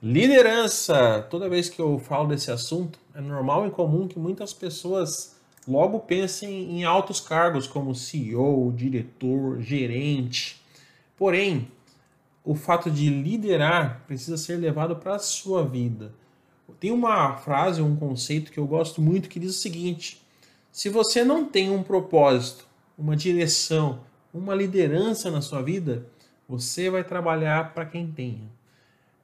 Liderança. Toda vez que eu falo desse assunto, é normal e comum que muitas pessoas logo pensem em altos cargos como CEO, diretor, gerente. Porém, o fato de liderar precisa ser levado para a sua vida. Tem uma frase, um conceito que eu gosto muito que diz o seguinte: se você não tem um propósito, uma direção, uma liderança na sua vida, você vai trabalhar para quem tenha.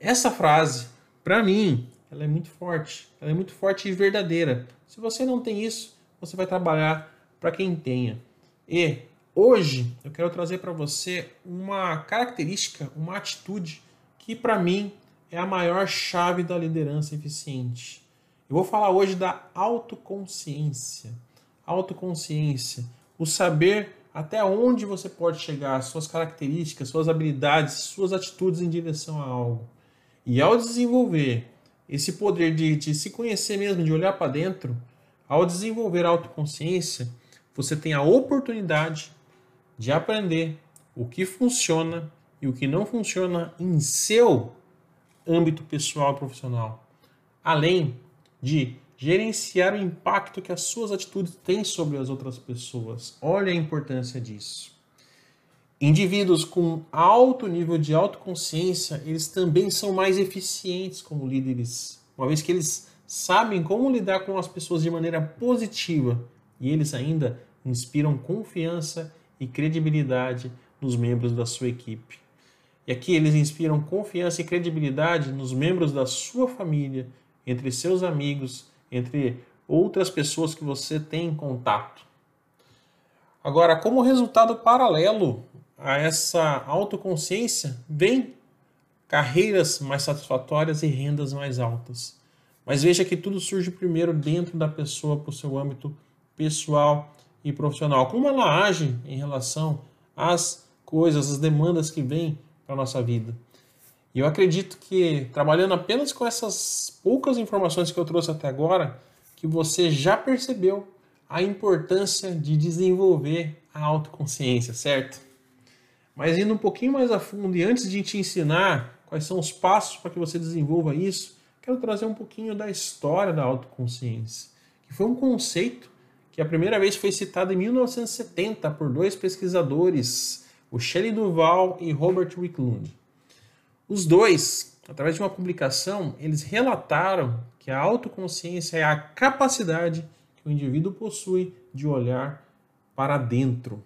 Essa frase, para mim, ela é muito forte. Ela é muito forte e verdadeira. Se você não tem isso, você vai trabalhar para quem tenha. E hoje eu quero trazer para você uma característica, uma atitude que para mim é a maior chave da liderança eficiente. Eu vou falar hoje da autoconsciência. Autoconsciência, o saber até onde você pode chegar, suas características, suas habilidades, suas atitudes em direção a algo. E ao desenvolver esse poder de, de se conhecer mesmo, de olhar para dentro, ao desenvolver a autoconsciência, você tem a oportunidade de aprender o que funciona e o que não funciona em seu âmbito pessoal e profissional. Além de gerenciar o impacto que as suas atitudes têm sobre as outras pessoas. Olha a importância disso. Indivíduos com alto nível de autoconsciência, eles também são mais eficientes como líderes, uma vez que eles sabem como lidar com as pessoas de maneira positiva e eles ainda inspiram confiança e credibilidade nos membros da sua equipe. E aqui eles inspiram confiança e credibilidade nos membros da sua família, entre seus amigos entre outras pessoas que você tem em contato. Agora, como resultado paralelo a essa autoconsciência, vem carreiras mais satisfatórias e rendas mais altas. Mas veja que tudo surge primeiro dentro da pessoa para o seu âmbito pessoal e profissional. Como ela age em relação às coisas, às demandas que vêm para a nossa vida. E eu acredito que trabalhando apenas com essas poucas informações que eu trouxe até agora, que você já percebeu a importância de desenvolver a autoconsciência, certo? Mas indo um pouquinho mais a fundo e antes de te ensinar quais são os passos para que você desenvolva isso, quero trazer um pouquinho da história da autoconsciência, que foi um conceito que a primeira vez foi citado em 1970 por dois pesquisadores, o Shelley Duval e Robert Wiklund. Os dois, através de uma publicação, eles relataram que a autoconsciência é a capacidade que o indivíduo possui de olhar para dentro,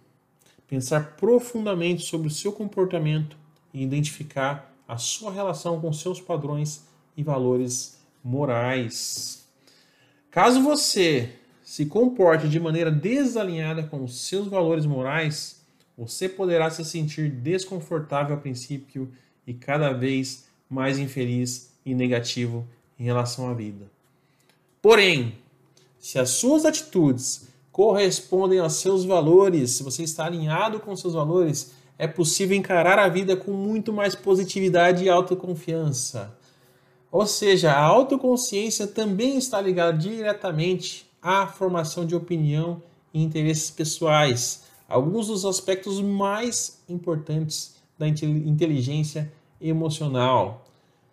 pensar profundamente sobre o seu comportamento e identificar a sua relação com seus padrões e valores morais. Caso você se comporte de maneira desalinhada com os seus valores morais, você poderá se sentir desconfortável a princípio e cada vez mais infeliz e negativo em relação à vida. Porém, se as suas atitudes correspondem aos seus valores, se você está alinhado com seus valores, é possível encarar a vida com muito mais positividade e autoconfiança. Ou seja, a autoconsciência também está ligada diretamente à formação de opinião e interesses pessoais, alguns dos aspectos mais importantes da inteligência emocional.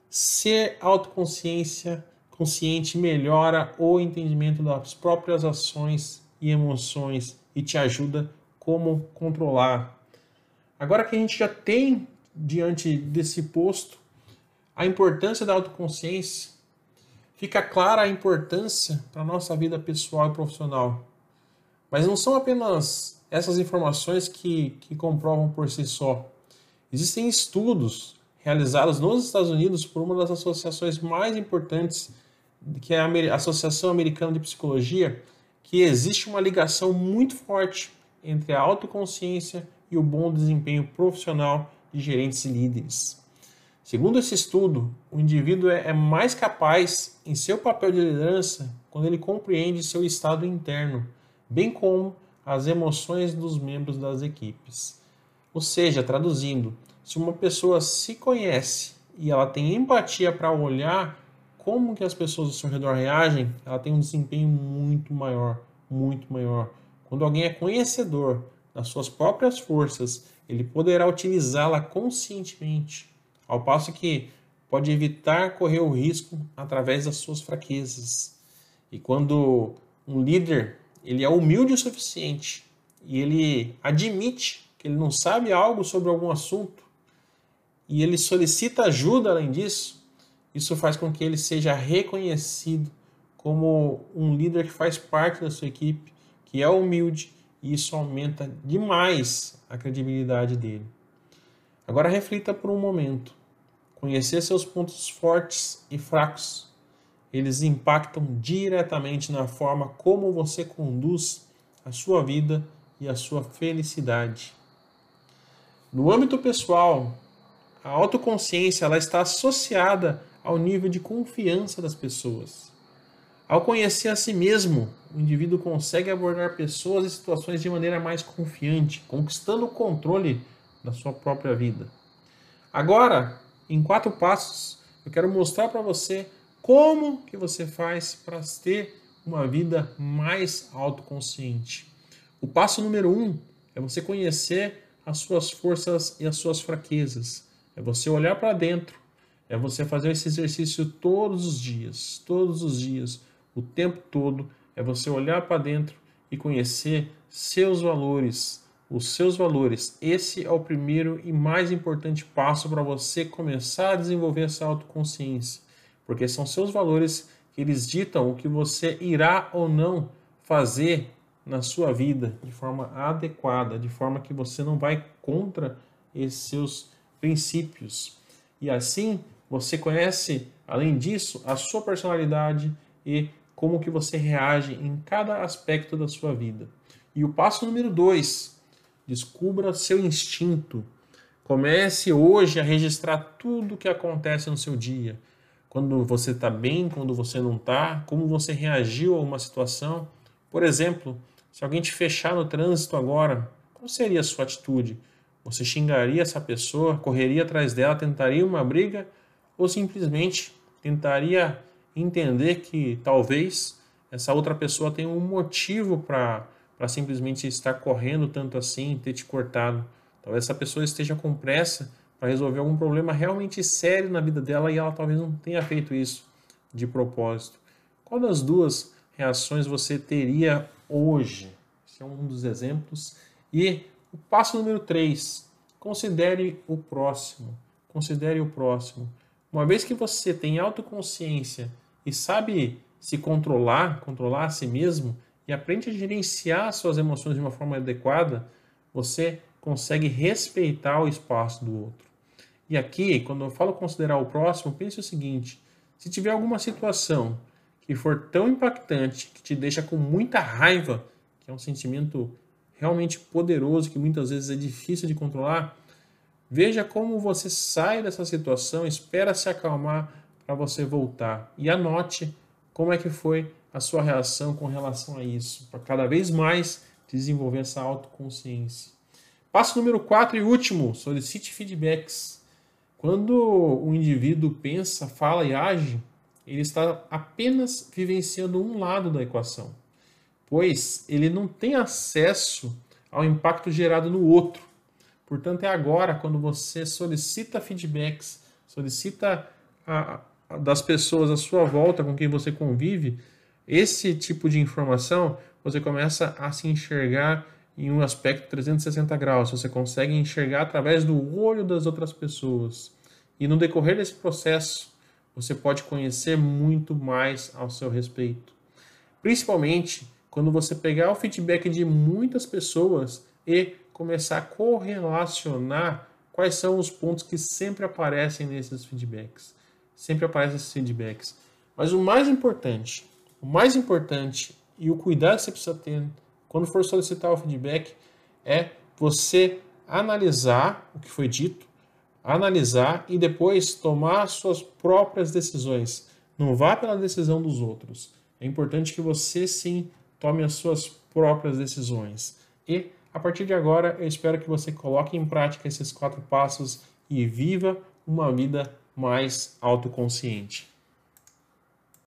Ser autoconsciência consciente melhora o entendimento das próprias ações e emoções e te ajuda como controlar. Agora que a gente já tem diante desse posto a importância da autoconsciência, fica clara a importância para a nossa vida pessoal e profissional. Mas não são apenas essas informações que, que comprovam por si só. Existem estudos realizados nos Estados Unidos por uma das associações mais importantes, que é a Associação Americana de Psicologia, que existe uma ligação muito forte entre a autoconsciência e o bom desempenho profissional de gerentes e líderes. Segundo esse estudo, o indivíduo é, é mais capaz em seu papel de liderança quando ele compreende seu estado interno, bem como as emoções dos membros das equipes. Ou seja, traduzindo, se uma pessoa se conhece e ela tem empatia para olhar como que as pessoas ao seu redor reagem, ela tem um desempenho muito maior, muito maior. Quando alguém é conhecedor das suas próprias forças, ele poderá utilizá-la conscientemente. Ao passo que pode evitar correr o risco através das suas fraquezas. E quando um líder ele é humilde o suficiente e ele admite que ele não sabe algo sobre algum assunto e ele solicita ajuda além disso, isso faz com que ele seja reconhecido como um líder que faz parte da sua equipe, que é humilde, e isso aumenta demais a credibilidade dele. Agora reflita por um momento. Conhecer seus pontos fortes e fracos, eles impactam diretamente na forma como você conduz a sua vida e a sua felicidade. No âmbito pessoal, a autoconsciência ela está associada ao nível de confiança das pessoas. Ao conhecer a si mesmo, o indivíduo consegue abordar pessoas e situações de maneira mais confiante, conquistando o controle da sua própria vida. Agora, em quatro passos, eu quero mostrar para você como que você faz para ter uma vida mais autoconsciente. O passo número um é você conhecer as suas forças e as suas fraquezas. É você olhar para dentro. É você fazer esse exercício todos os dias, todos os dias, o tempo todo. É você olhar para dentro e conhecer seus valores, os seus valores. Esse é o primeiro e mais importante passo para você começar a desenvolver essa autoconsciência, porque são seus valores que eles ditam o que você irá ou não fazer na sua vida de forma adequada, de forma que você não vai contra esses seus princípios. E assim, você conhece, além disso, a sua personalidade e como que você reage em cada aspecto da sua vida. E o passo número dois, descubra seu instinto. Comece hoje a registrar tudo o que acontece no seu dia. Quando você está bem, quando você não está, como você reagiu a uma situação. Por exemplo, se alguém te fechar no trânsito agora, qual seria a sua atitude? Você xingaria essa pessoa, correria atrás dela, tentaria uma briga ou simplesmente tentaria entender que talvez essa outra pessoa tenha um motivo para simplesmente estar correndo tanto assim, ter te cortado. Talvez essa pessoa esteja com pressa para resolver algum problema realmente sério na vida dela e ela talvez não tenha feito isso de propósito. Qual das duas reações você teria hoje? Esse é um dos exemplos. E o passo número 3, considere o próximo. Considere o próximo. Uma vez que você tem autoconsciência e sabe se controlar, controlar a si mesmo e aprende a gerenciar suas emoções de uma forma adequada, você consegue respeitar o espaço do outro. E aqui, quando eu falo considerar o próximo, pense o seguinte: se tiver alguma situação que for tão impactante, que te deixa com muita raiva, que é um sentimento realmente poderoso que muitas vezes é difícil de controlar, veja como você sai dessa situação, espera se acalmar para você voltar e anote como é que foi a sua reação com relação a isso, para cada vez mais desenvolver essa autoconsciência. Passo número 4 e último, solicite feedbacks. Quando o indivíduo pensa, fala e age, ele está apenas vivenciando um lado da equação, pois ele não tem acesso ao impacto gerado no outro. Portanto, é agora quando você solicita feedbacks, solicita a, a, das pessoas à sua volta com quem você convive, esse tipo de informação, você começa a se enxergar em um aspecto 360 graus. Você consegue enxergar através do olho das outras pessoas. E no decorrer desse processo, você pode conhecer muito mais ao seu respeito. Principalmente quando você pegar o feedback de muitas pessoas e começar a correlacionar quais são os pontos que sempre aparecem nesses feedbacks. Sempre aparecem esses feedbacks. Mas o mais importante, o mais importante e o cuidado que você precisa ter quando for solicitar o feedback é você analisar o que foi dito, analisar e depois tomar suas próprias decisões. Não vá pela decisão dos outros. É importante que você sim tome as suas próprias decisões. E a partir de agora, eu espero que você coloque em prática esses quatro passos e viva uma vida mais autoconsciente.